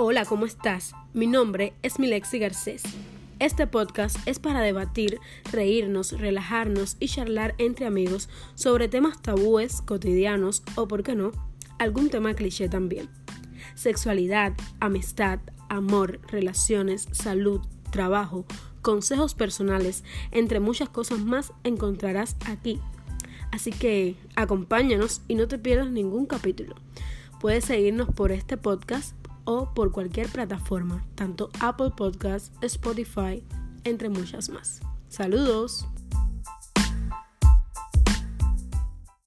Hola, ¿cómo estás? Mi nombre es Milexi Garcés. Este podcast es para debatir, reírnos, relajarnos y charlar entre amigos sobre temas tabúes, cotidianos o, por qué no, algún tema cliché también. Sexualidad, amistad, amor, relaciones, salud, trabajo, consejos personales, entre muchas cosas más encontrarás aquí. Así que acompáñanos y no te pierdas ningún capítulo. Puedes seguirnos por este podcast o por cualquier plataforma, tanto Apple Podcasts, Spotify, entre muchas más. Saludos.